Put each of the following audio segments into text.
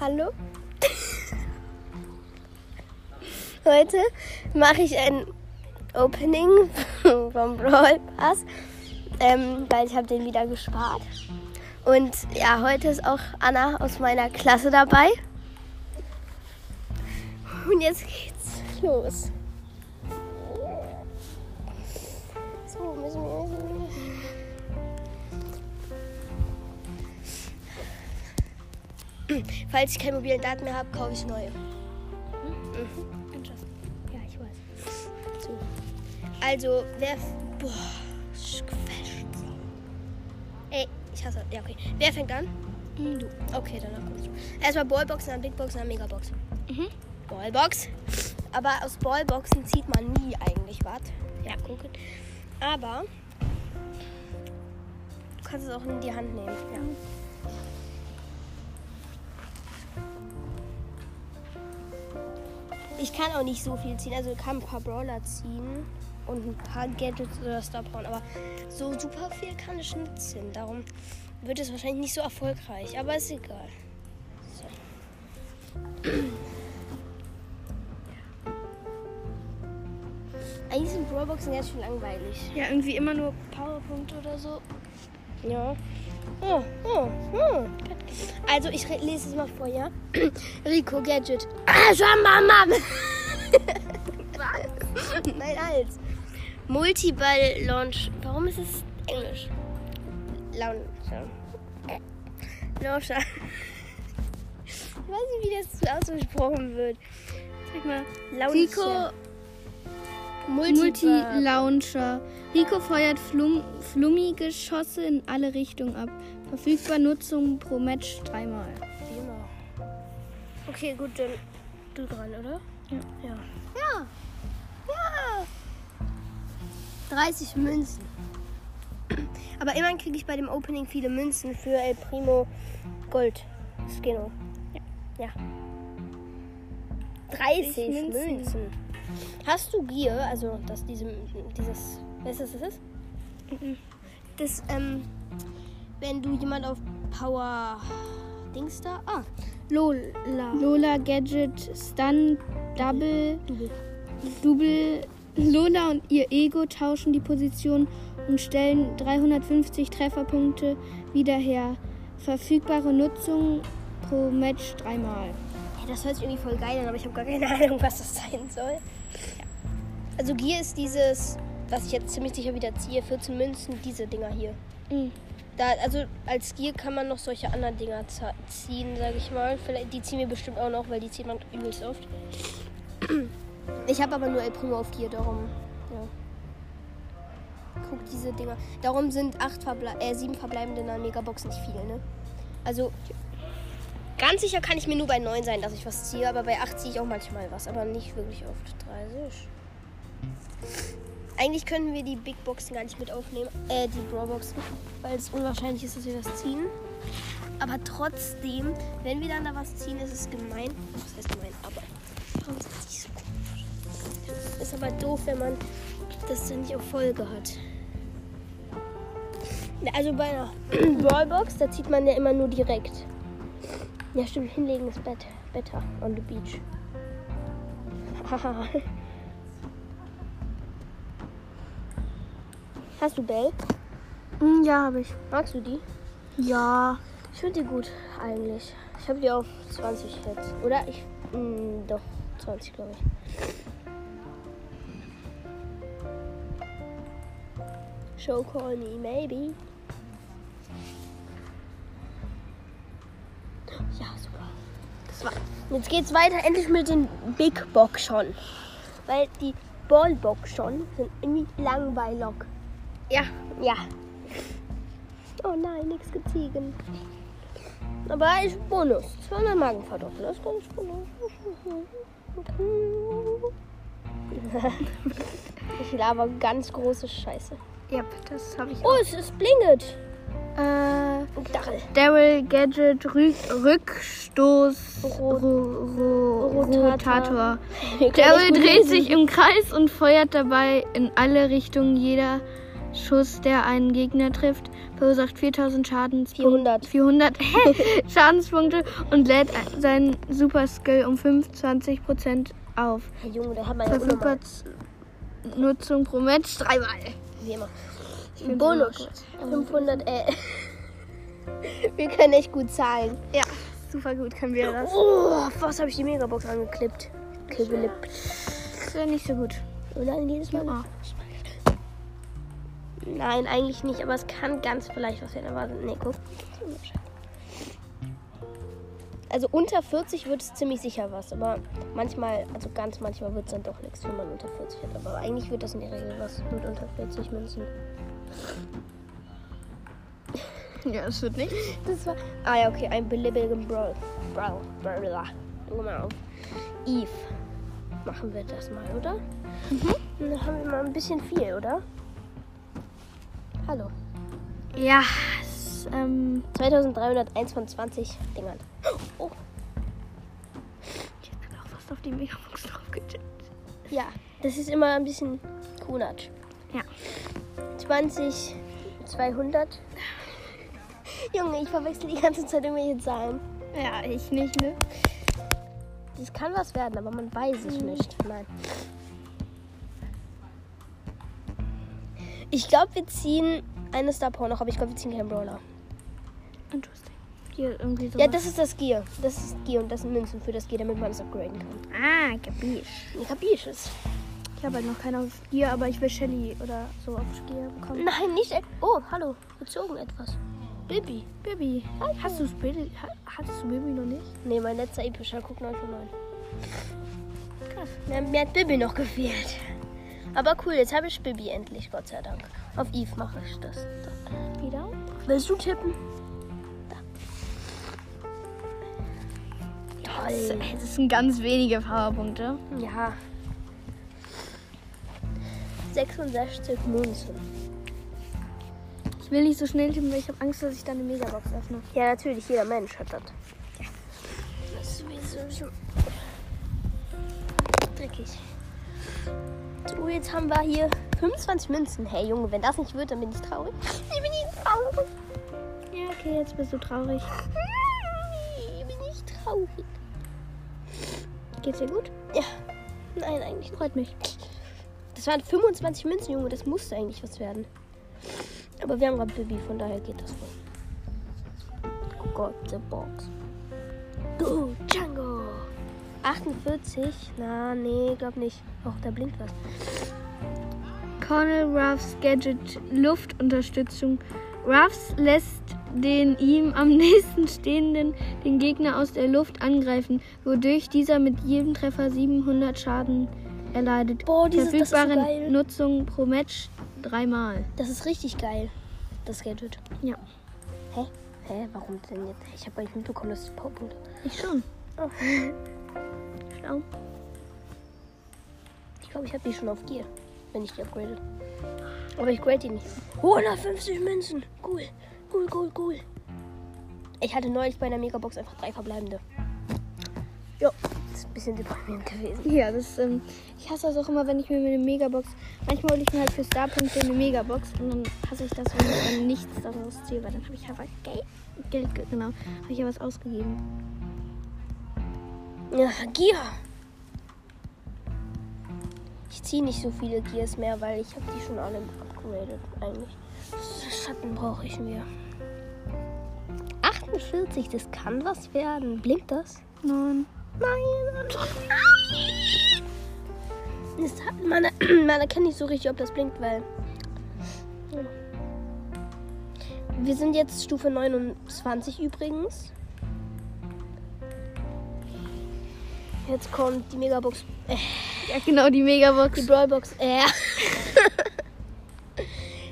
Hallo? Heute mache ich ein Opening vom Brawl Pass, ähm, weil ich habe den wieder gespart. Und ja, heute ist auch Anna aus meiner Klasse dabei. Und jetzt geht's los. Falls ich keine mobilen Daten mehr habe, kaufe ich neue. Mhm. Ja, ich weiß. So. Also, wer. Boah, gefälscht. Ey, ich hasse. Ja, okay. Wer fängt an? Du. Okay, danach kommst du. Erstmal Ballboxen, dann Bigboxen, dann Megabox. Mhm. Ballbox. Aber aus Ballboxen zieht man nie eigentlich was. Ja, gucken. Aber du kannst es auch in die Hand nehmen. Ja. Ich kann auch nicht so viel ziehen. Also ich kann ein paar Brawler ziehen und ein paar Gadgets oder Star Power. Aber so super viel kann ich nicht ziehen. Darum wird es wahrscheinlich nicht so erfolgreich. Aber ist egal. So. Eigentlich sind Brawlboxen ganz schön langweilig. Ja, irgendwie immer nur Powerpunkte oder so. Ja. Oh, oh, oh. Also, ich lese es mal vor, ja? Rico Gadget. Ah, Schambamam. Nein, als. Multiball Launch. Warum ist es Englisch? Launcher. Launcher. Ich weiß nicht, wie das ausgesprochen wird. Sag mal, Launcher. Rico. Multi-Launcher. Rico feuert Flum flummige Geschosse in alle Richtungen ab. Verfügbar Nutzung pro Match dreimal. Okay, gut, dann du dran, oder? Ja. Ja. Ja. Ja. 30 Münzen. Aber immerhin kriege ich bei dem Opening viele Münzen für El Primo Gold. Skino. Ja. ja. 30 Münzen. Münzen. Hast du Gier, also dass diese, dieses, was das ist? Das, ähm, wenn du jemand auf Power Dings da, ah, Lola, Lola Gadget Stun Double Double. Double. Lola und ihr Ego tauschen die Position und stellen 350 Trefferpunkte wieder her. Verfügbare Nutzung pro Match dreimal. Ja, das hört sich irgendwie voll geil an, aber ich habe gar keine Ahnung, was das sein soll. Also Gier ist dieses, was ich jetzt ziemlich sicher wieder ziehe, 14 Münzen, diese Dinger hier. Mhm. Da, also als Gier kann man noch solche anderen Dinger ziehen, sage ich mal. Vielleicht, die ziehen wir bestimmt auch noch, weil die zieht man übelst oft. Ich habe aber nur El Primo auf Gier, darum. Ja. Guck diese Dinger. Darum sind acht Verble äh, sieben verbleibende in der Megabox nicht viel, ne? Also ganz sicher kann ich mir nur bei 9 sein, dass ich was ziehe, aber bei 8 ziehe ich auch manchmal was, aber nicht wirklich oft. 30. Eigentlich können wir die Big Boxen gar nicht mit aufnehmen, äh, die Brawl Boxen, weil es unwahrscheinlich ist, dass wir das ziehen. Aber trotzdem, wenn wir dann da was ziehen, ist es gemein. Was heißt gemein? Aber warum ist das nicht so komisch? Ist aber doof, wenn man das dann nicht auf Folge hat. Also bei einer Brawlbox, da zieht man ja immer nur direkt. Ja, stimmt, hinlegen ist bet better on the beach. Haha. Hast du Bell? Hm, Ja, habe ich. Magst du die? Ja. Ich finde die gut eigentlich. Ich habe die auf 20 jetzt. Oder ich. Mh, doch, 20 glaube ich. Show call me, maybe. Ja, super. Das war. Jetzt geht's weiter endlich mit den Big Box schon. Weil die Ballbox schon sind irgendwie langweilig. Ja, ja. Oh nein, nichts gezogen. Aber ist Bonus. 200 Marken verdoppeln. Das ist ganz Bonus. Ich laber ganz große Scheiße. Ja, das habe ich Oh, es ist blinget. Äh. Daryl Gadget Rü Rückstoß Ro- Ro Ro Rotator. Daryl ich dreht sich im Kreis und feuert dabei in alle Richtungen. Jeder Schuss, der einen Gegner trifft, verursacht 4000 Schadens 400. 400 Schadenspunkte und lädt seinen Super Skill um 25% auf. Hey Junge, da hat nochmal. Nutzung pro Match dreimal. Wie immer. Bonus. immer gut. 500, äh. Wir können echt gut zahlen. Ja, super gut können wir das. Oh, was habe ich die Megabox angeklippt? Geklippt. Das wäre nicht so gut. Dann jedes Mal. Ja. Nein, eigentlich nicht, aber es kann ganz vielleicht was werden. Aber nee, guck. Also unter 40 wird es ziemlich sicher was, aber manchmal, also ganz manchmal wird es dann doch nichts, wenn man unter 40 hat. Aber eigentlich wird das in der Regel was mit unter 40 Münzen. Ja, es wird nicht. Das war. Ah ja, okay, ein beliebigen Brawl. Brawl. Brawl. Auf. Eve. Machen wir das mal, oder? Mhm. Dann haben wir mal ein bisschen viel, oder? Hallo. Ja, es, ähm, 2301 von 20 Dingern. Oh, ich bin auch fast auf die Megabox draufgetippt. ja. Das ist immer ein bisschen Kunatsch. Ja. 20, 200. Junge, ich verwechsel die ganze Zeit irgendwelche Zahlen. Ja, ich nicht, ne? Das kann was werden, aber man weiß es nicht. Nein. Ich glaube, wir ziehen eine Star Power noch, aber ich glaube, wir ziehen keinen Brawler. Interesting. Hier irgendwie so. Ja, das ist das Gear. Das ist Gear und das sind Münzen für das Gear, damit man es upgraden kann. Ah, kapisch. Ich kapisch es. Ich habe halt noch keine auf Gier, aber ich will Shelly oder so auf Gier bekommen. Nein, nicht. e- Oh, hallo. Gezogen etwas. Bibi. Baby, hast du Baby? ha- Hattest du Baby noch nicht? Nee, mein letzter epischer. Guck 9 von 9. Krass. Mir, mir hat Bibi noch gefehlt. Aber cool, jetzt habe ich Bibi endlich, Gott sei Dank. Auf Eve mache ich das. Da. Wieder? Willst du tippen? Da. Toll. Das sind ganz wenige Powerpunkte. Ja. 66 Münzen. Ich will nicht so schnell tippen, weil ich habe Angst, dass ich dann eine Megabox öffne. Ja, natürlich, jeder Mensch hat das. Das ist sowieso schon dreckig. So, jetzt haben wir hier 25 Münzen. Hey Junge, wenn das nicht wird, dann bin ich traurig. Ich bin nicht traurig. Ja, okay, jetzt bist du traurig. Ich bin nicht traurig. Geht's dir gut? Ja. Nein, eigentlich. Freut mich. Das waren 25 Münzen, Junge. Das musste eigentlich was werden. Aber wir haben gerade Bibi, von daher geht das wohl. Oh Gott, the box. Go, Django. 48? Na, nee, glaub nicht. Och, da blinkt was. Colonel Ruffs Gadget Luftunterstützung. Ruffs lässt den ihm am nächsten stehenden den Gegner aus der Luft angreifen, wodurch dieser mit jedem Treffer 700 Schaden erleidet. Boah, dieses- das ist so Verfügbare. Nutzung pro Match dreimal. Das ist richtig geil. Das Gadget. Ja, Hä? Hä? Warum denn jetzt? Ich habe nicht mitbekommen, dass es Powerpunkte. ich schon. Oh. Schlau. Ich glaube, ich habe die schon auf Gear, wenn ich die upgrade. Aber ich grade die nicht. 150 Münzen. Cool. Cool, cool, cool. Ich hatte neulich bei einer Megabox einfach drei verbleibende. Jo, das ist ein bisschen deprimierend gewesen. Ja, das, ähm, ich hasse das auch immer, wenn ich mir eine Megabox. Manchmal hole ich mir halt für Starpunkte eine Megabox und dann hasse ich das, wenn ich dann nichts daraus ziehe, weil dann habe ich einfach Geld, Geld ge- genau, habe ich ja was ausgegeben. Ja, Gear. Ich ziehe nicht so viele Gears mehr, weil ich habe die schon alle upgraded eigentlich. Schatten brauche ich mehr. 48, das kann was werden. Blinkt das? Nein. Nein. Das hat, man, man erkennt nicht so richtig, ob das blinkt, weil. Ja. Wir sind jetzt Stufe 29 übrigens. Jetzt kommt die Megabox. Äh, Ja, genau, die Megabox. die Brawlbox. Äh.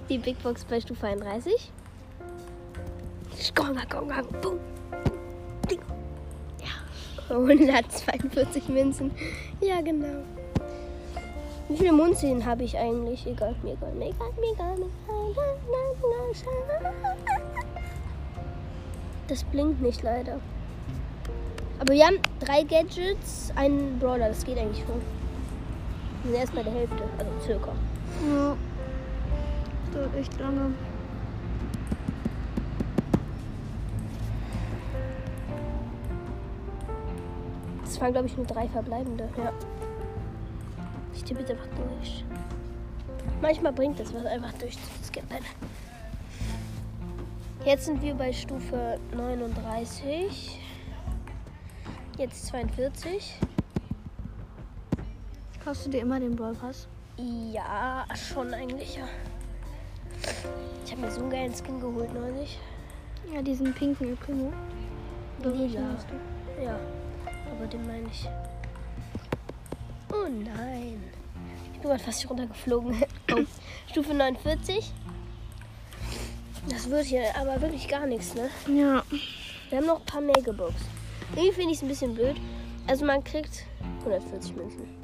die Big Box bei Stufe 31. Gonga, gonga, boom. Ding. Ja. 142 Münzen. Ja, genau. Wie viele Münzen habe ich eigentlich? Egal, mir egal, mir egal, mir egal, mir egal. Das blinkt nicht leider. Aber wir haben drei Gadgets, einen Brawler, das geht eigentlich schon. Sind erst bei der Hälfte, also circa. Ja. dauert echt lange. Das waren, glaube ich, nur drei verbleibende. Ja. Ich tippe jetzt einfach durch. Manchmal bringt es was, einfach durchzuskippen. Jetzt sind wir bei Stufe 39. Jetzt 42. Kaufst du dir immer den Brawl Pass? Ja, schon eigentlich, ja. Ich habe mir so einen geilen Skin geholt neulich. Ja, diesen pinken Primo. Lila. Ja, aber den meine ich. Oh nein. Ich bin gerade fast runtergeflogen. Oh. Stufe 49. Das wird hier aber wirklich gar nichts, ne? Ja. Wir haben noch ein paar Megabox. Irgendwie finde ich es ein bisschen blöd. Also man kriegt 140 Münzen.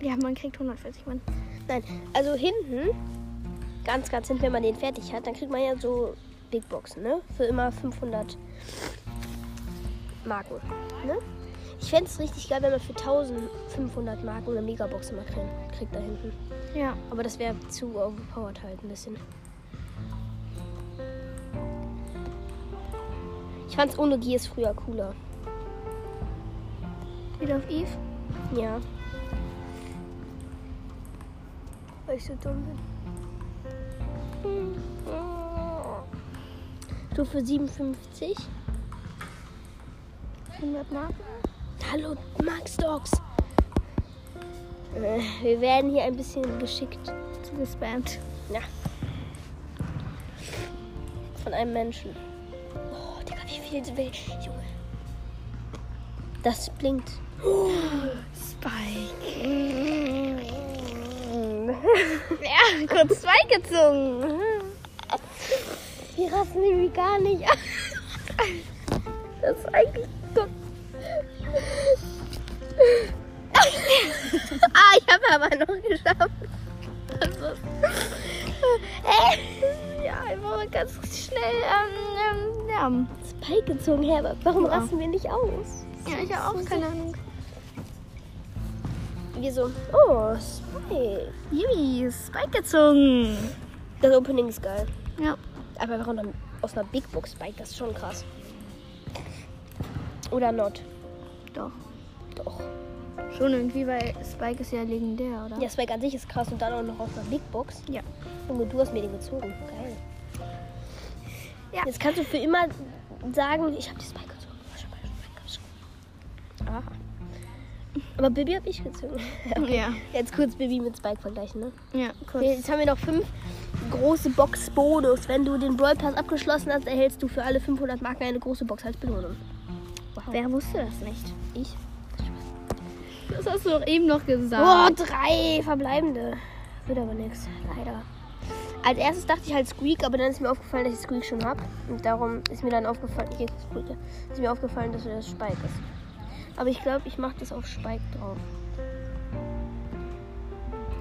Ja, man kriegt 140 Mann. Nein, also hinten, ganz, ganz hinten, wenn man den fertig hat, dann kriegt man ja so Big Boxen, ne? Für immer 500 Marken, ne? Ich fände es richtig geil, wenn man für 1500 Marken eine Megabox immer kriegt, kriegt da hinten. Ja. Aber das wäre zu overpowered halt ein bisschen. Ich fand's ohne Gears früher cooler. Wieder auf Eve? Ja. Weil ich so dumm bin. Stufe 57. 100 Marken? Hallo, Max Dogs. Äh, Wir werden hier ein bisschen geschickt. Zugespammt. Ja. Von einem Menschen. Oh, Digga, wie viel will. Junge. Das blinkt. Spike. Ja, kurz Spike gezogen. Die rasten nämlich gar nicht an. Das ist eigentlich. Guck. ah, ich habe aber noch geschafft. Also, Äh, ja, einfach mal ganz schnell ähm, ähm, ja. Spike gezogen, Herbert. Warum Ja. rasten wir nicht aus? Ja, ich habe auch keine Ahnung. Wir so, oh, Spike. Yui, Spike gezogen. Das Opening ist geil. Ja. Aber warum dann aus einer Big Box Spike? Das ist schon krass. Oder not? Doch. Doch. Schon irgendwie, weil Spike ist ja legendär, oder? Ja, Spike an sich ist krass und dann auch noch aus einer Big Box. Ja. Junge, du hast mir den gezogen. Geil. Ja. Jetzt kannst du für immer sagen, ich habe die Spike Aber Bibi hab ich gezogen. Ja. Jetzt kurz Bibi mit Spike vergleichen, ne? Ja, kurz. Okay, jetzt haben wir noch fünf große Box-Bonus. Wenn du den Brawl Pass abgeschlossen hast, erhältst du für alle 500 Marken eine große Box als Belohnung. Wow. Wer wusste das nicht? Ich? Das hast du doch eben noch Oh, gesagt. drei verbleibende. Wird aber nichts, leider. Als erstes dachte ich halt Squeak, aber dann ist mir aufgefallen, dass ich Squeak schon habe. Und darum ist mir dann aufgefallen, hier Squeak, ist mir aufgefallen, dass das Spike ist. Aber ich glaube, ich mache das auf Spike drauf.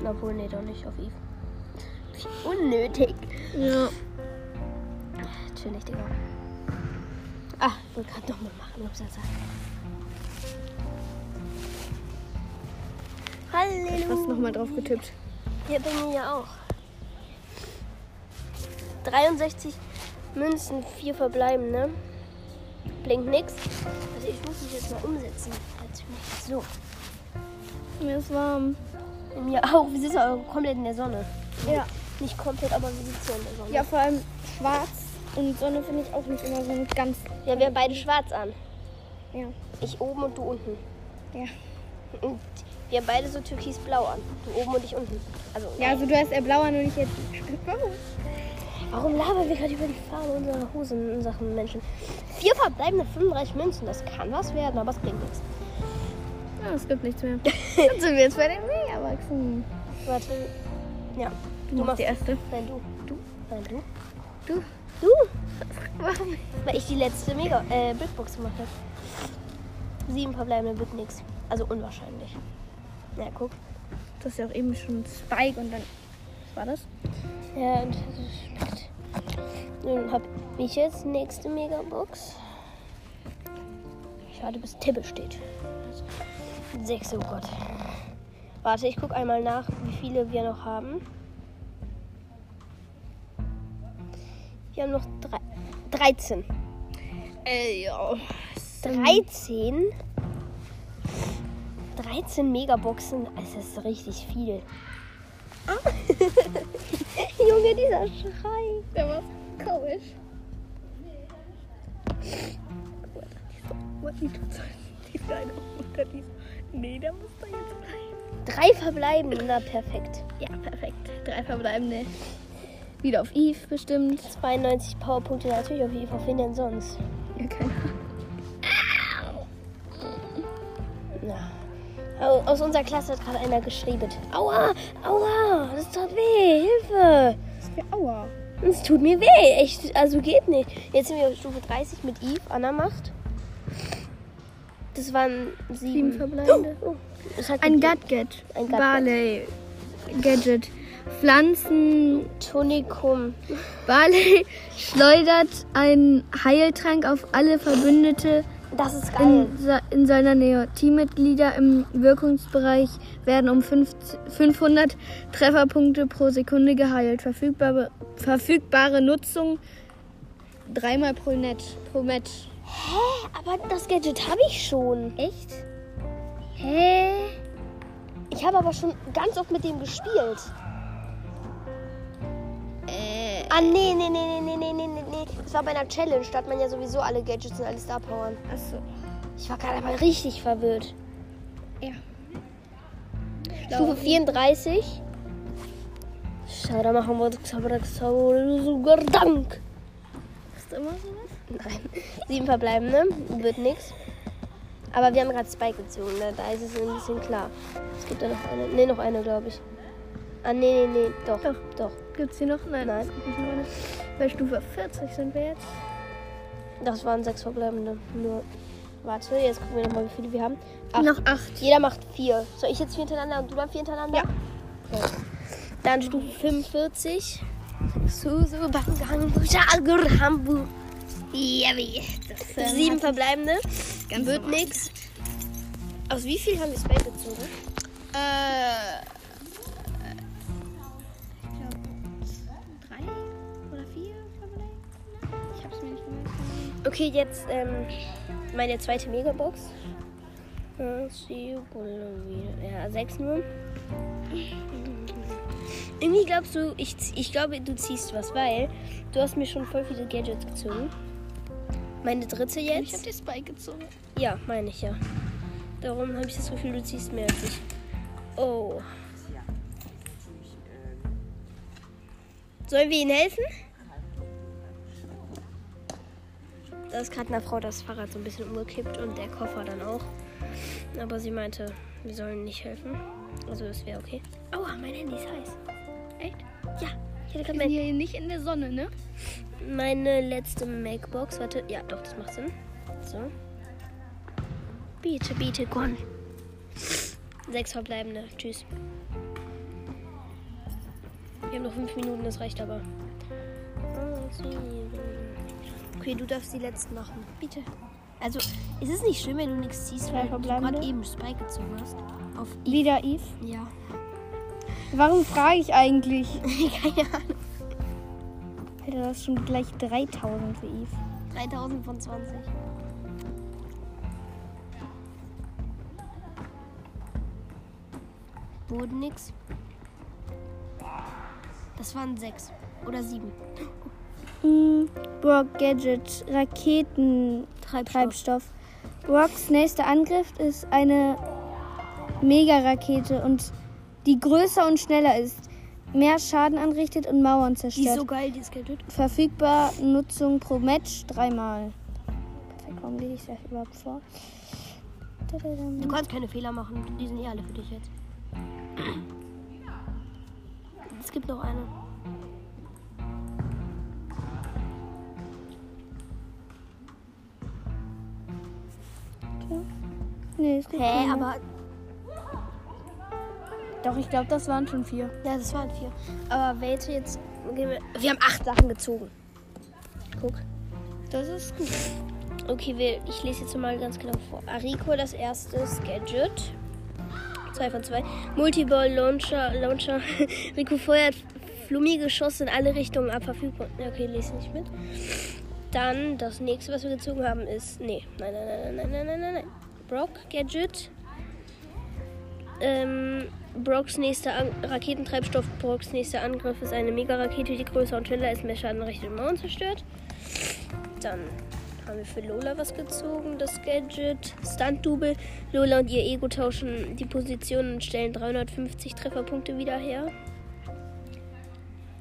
Obwohl, nee, doch nicht auf Eve. Unnötig. Ja. Natürlich, Digga. Ah, ich wollte gerade nochmal machen. Ups, jetzt. Halleluja. Hast nochmal drauf getippt. Hier bin ich ja auch. 63 Münzen, 4 verbleiben, ne? Blinkt nix. Also ich muss mich jetzt mal umsetzen. So. Mir ist warm. Mir auch. Wir sitzen aber komplett in der Sonne. Ja. Nicht komplett, aber wir sitzen in der Sonne. Ja, vor allem schwarz und Sonne finde ich auch nicht immer so ganz. Ja, wir haben beide schwarz an. Ja. Ich oben und du unten. Ja. Und wir haben beide so türkisblau an. Du oben und ich unten. Also, Ja, also du hast eher blau an und ich jetzt. Warum? Labern wir gerade über die Farbe unserer Hosen in Sachen Menschen? Vier verbleibende 35 Münzen, das kann was werden, aber es bringt nichts. Ja, es gibt nichts mehr. Dann sind wir jetzt bei den Mega-Wachsen. Warte. Ja. Du, machst die erste. Nein, du. Du? Nein, du. Du? Du? Warum? Weil ich die letzte Mega äh, Brickbox gemacht habe. Sieben verbleibende wird nichts. Also unwahrscheinlich. Ja, guck. Du hast ja auch eben schon Spike und dann. Was war das? Ja, und nun habe ich jetzt nächste Megabox. Ich warte, bis Tibbe steht. Sechs, oh Gott. Warte, ich gucke einmal nach, wie viele wir noch haben. Wir haben noch drei, 13. Ey, ja. 13? 13 Megaboxen, es ist richtig viel. Ah. Junge, dieser Schrei. Der war komisch. Die die kleine unter diesem. Nee, der muss da jetzt bleiben. Drei verbleiben, na perfekt. Ja, perfekt. Drei verbleibende. Wieder auf Eve bestimmt. 92 Powerpunkte natürlich auf Eve, auf wen denn sonst? Ja, keine Ahnung. Na. Aus unserer Klasse hat gerade einer geschrieben. Aua, aua, das tut weh, Hilfe. Das wäre Aua. Es tut mir weh, echt, also geht nicht. Jetzt sind wir auf Stufe 30 mit Eve, Anna macht. Das waren sieben, Sieben verbleibende. Oh, Ein. Gadget. Ein Gadget. Barley. Gadget. Pflanzen. Tonikum. Barley schleudert einen Heiltrank auf alle Verbündete Das ist geil. in, in seiner Nähe. Teammitglieder im Wirkungsbereich werden um 50 500 Trefferpunkte pro Sekunde geheilt. Verfügbare, verfügbare Nutzung dreimal pro, Net, pro Match. Hä? Aber das Gadget habe ich schon. Echt? Hä? Ich habe aber schon ganz oft mit dem gespielt. Ah, nee, nee, nee, nee, nee, nee, nee, nee. Das war bei einer Challenge, da hat man ja sowieso alle Gadgets und alle Star Powern. achso. Ich war gerade aber richtig verwirrt. Ja. Stufe 34. Schau, da machen wir sogar Dank. Ist immer sowas? Nein. Sieben verbleibende, wird nix. Aber wir haben gerade Spike gezogen, ne? da ist es ein bisschen klar. Es gibt da noch eine. Ne, noch eine, glaube ich. Ah, nee, nee, nee, doch. Doch. Doch. Gibt's hier noch? Nein. Nein. Bei Stufe 40 sind wir jetzt. Das waren sechs verbleibende. Nur. Warte, jetzt gucken wir nochmal, wie viele wir haben. Acht. Noch 8. Jeder macht vier. Soll ich jetzt vier hintereinander und du dann vier hintereinander? Ja. Okay. Dann Stufe 45. Susu Bangang Sieben verbleibende. Ganz Wird normal. nix. Aus wie viel haben wir Spike gezogen? Äh. Okay, jetzt ähm, meine zweite Megabox. Äh, Ja, sechs nur. Irgendwie glaubst du, ich, ich glaube, du ziehst was, weil du hast mir schon voll viele Gadgets gezogen. Meine dritte Ich hab jetzt? dir Spike gezogen. Ja, meine ich ja. Darum habe ich das Gefühl, du ziehst mehr als ich. Oh. Sollen wir ihnen helfen? Da ist gerade einer Frau das Fahrrad so ein bisschen umgekippt und der Koffer dann auch. Aber sie meinte, wir sollen nicht helfen. Also es wäre okay. Aua, mein Handy ist heiß. Echt? Ja, ich hatte Wir gerade sind mein, hier nicht in der Sonne, ne? meine letzte Macbox. Warte, ja, doch, das macht Sinn. So. Biete, biete, Gon. Sechs verbleibende. Tschüss. Wir haben noch fünf Minuten, das reicht aber. Okay, du darfst die letzten machen. Bitte. Also, ist es nicht schön, wenn du nichts ziehst, weil du gerade eben Spike gezogen hast? Auf I. Wieder Eve. Ja. Warum frage ich eigentlich? Keine Ahnung. Alter, das ist schon gleich 3000 für Eve. 3000 von 20. Wurde nix. Das waren sechs oder sieben. Mm, Brock Gadget, Raketentreibstoff. Brocks nächster Angriff ist eine Mega-Rakete und die größer und schneller ist, mehr Schaden anrichtet und Mauern Die ist zerstört. so geil, dieses Gadget. Verfügbar Nutzung pro Match dreimal. Perfekt, warum lese ich das überhaupt vor? Du kannst keine Fehler machen. Die sind eh alle für dich jetzt. Es gibt noch eine. Nee, ist nicht. Hä, ne? aber. Doch, ich glaube, das waren schon vier. Ja, das waren vier. Aber welche jetzt. Wir haben acht Sachen gezogen. Guck. Das ist gut. Okay, ich lese jetzt mal ganz genau vor. Ariko, das erste Gadget. Zwei von zwei. Multiball Launcher. Launcher. Rico feuert Flummi-Geschosse in alle Richtungen ab. Verfügbar. Okay, lese nicht mit. Dann das nächste, was wir gezogen haben, ist. Nee. Nein, nein, nein, nein, nein, nein, nein, nein. Brock Gadget. Ähm, Brocks nächster An Raketentreibstoff, Brocks nächster Angriff ist eine Mega-Rakete, die größer und schneller ist, mehr Schaden richtet und Mauern zerstört. Dann haben wir für Lola was gezogen, das Gadget. Stunt-Double. Lola und ihr Ego tauschen die Positionen und stellen 350 Trefferpunkte wieder her.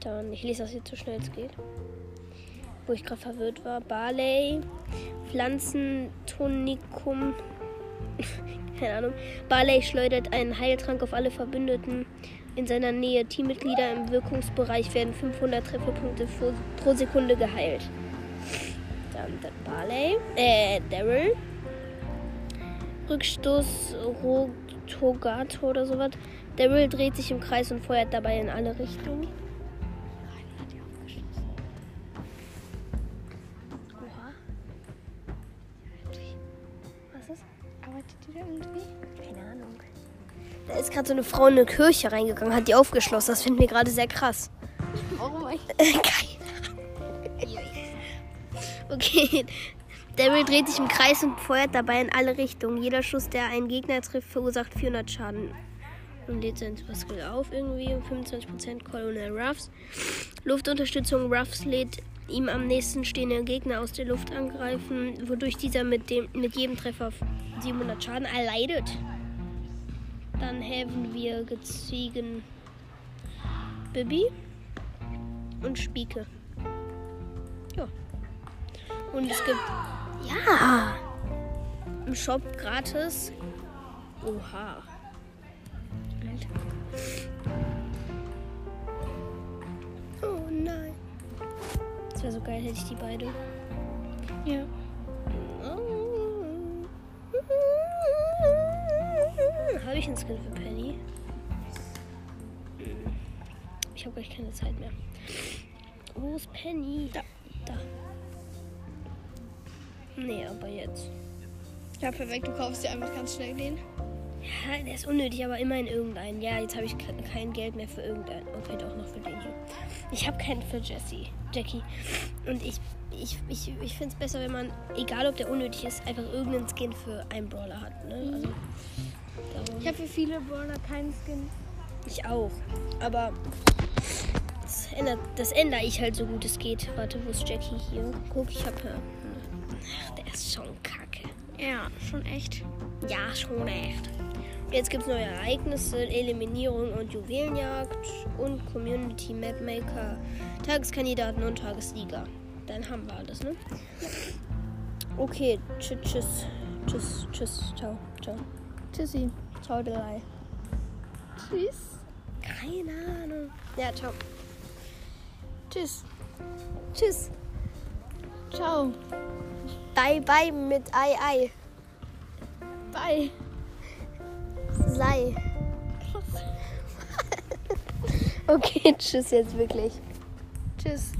Dann, ich lese das jetzt so schnell es geht. Wo ich gerade verwirrt war. Barley, Pflanzentonikum. Keine Ahnung. Barley schleudert einen Heiltrank auf alle Verbündeten in seiner Nähe. Teammitglieder im Wirkungsbereich werden 500 Trefferpunkte pro- Sekunde geheilt. Dann der Barley, äh, Daryl. Rückstoß Rotogato oder sowas. Daryl dreht sich im Kreis und feuert dabei in alle Richtungen. Da ist gerade so eine Frau in eine Kirche reingegangen, hat die aufgeschlossen. Das finden wir gerade sehr krass. Warum eigentlich? Keine Ahnung. Okay. Daryl dreht sich im Kreis und feuert dabei in alle Richtungen. Jeder Schuss, der einen Gegner trifft, verursacht 400 Schaden. Und lädt sein Skill auf irgendwie. 25% Colonel Ruffs. Luftunterstützung. Ruffs lädt ihm am nächsten stehende Gegner aus der Luft angreifen, wodurch dieser mit, dem, mit jedem Treffer 700 Schaden erleidet. Dann haben wir gezogen Bibi und Spieke. Ja. Und es gibt. Ja! Im Shop gratis. Oha. Oh nein. Das wäre so geil, hätte ich die beide. Ja. Ich einen Skin für Penny? Ich habe gleich keine Zeit mehr. Wo ist Penny? Da. Da. Nee, aber jetzt. Ja, perfekt. Du kaufst dir einfach ganz schnell den. Ja, der ist unnötig, aber immerhin irgendeinen. Ja, jetzt habe ich ke- kein Geld mehr für irgendeinen. Okay, doch noch für den hier. Ich habe keinen für Jessie, Jackie. Und ich, ich, ich, ich finde es besser, wenn man, egal ob der unnötig ist, einfach irgendeinen Skin für einen Brawler hat. Ne? Also, darum. Ich habe für viele Brawler keinen Skin. Ich auch. Aber das ändert, das ändere ich halt so gut es geht. Warte, wo ist Jackie hier? Guck, ich habe. Ach, der ist schon kacke. Ja, schon echt. Ja, schon echt. Jetzt gibt es neue Ereignisse, Eliminierung und Juwelenjagd und Community Mapmaker, Tageskandidaten und Tagesliga. Dann haben wir alles, ne? Okay, tschüss, tschüss, tschüss, tschüss, ciao, ciao. Tschüssi. Ciao, drei. Tschüss. Keine Ahnung. Ja, ciao. Tschüss. Tschüss. Ciao. Bye, bye mit Ei, Ei. Bye. Sei. Okay, tschüss jetzt wirklich. Tschüss.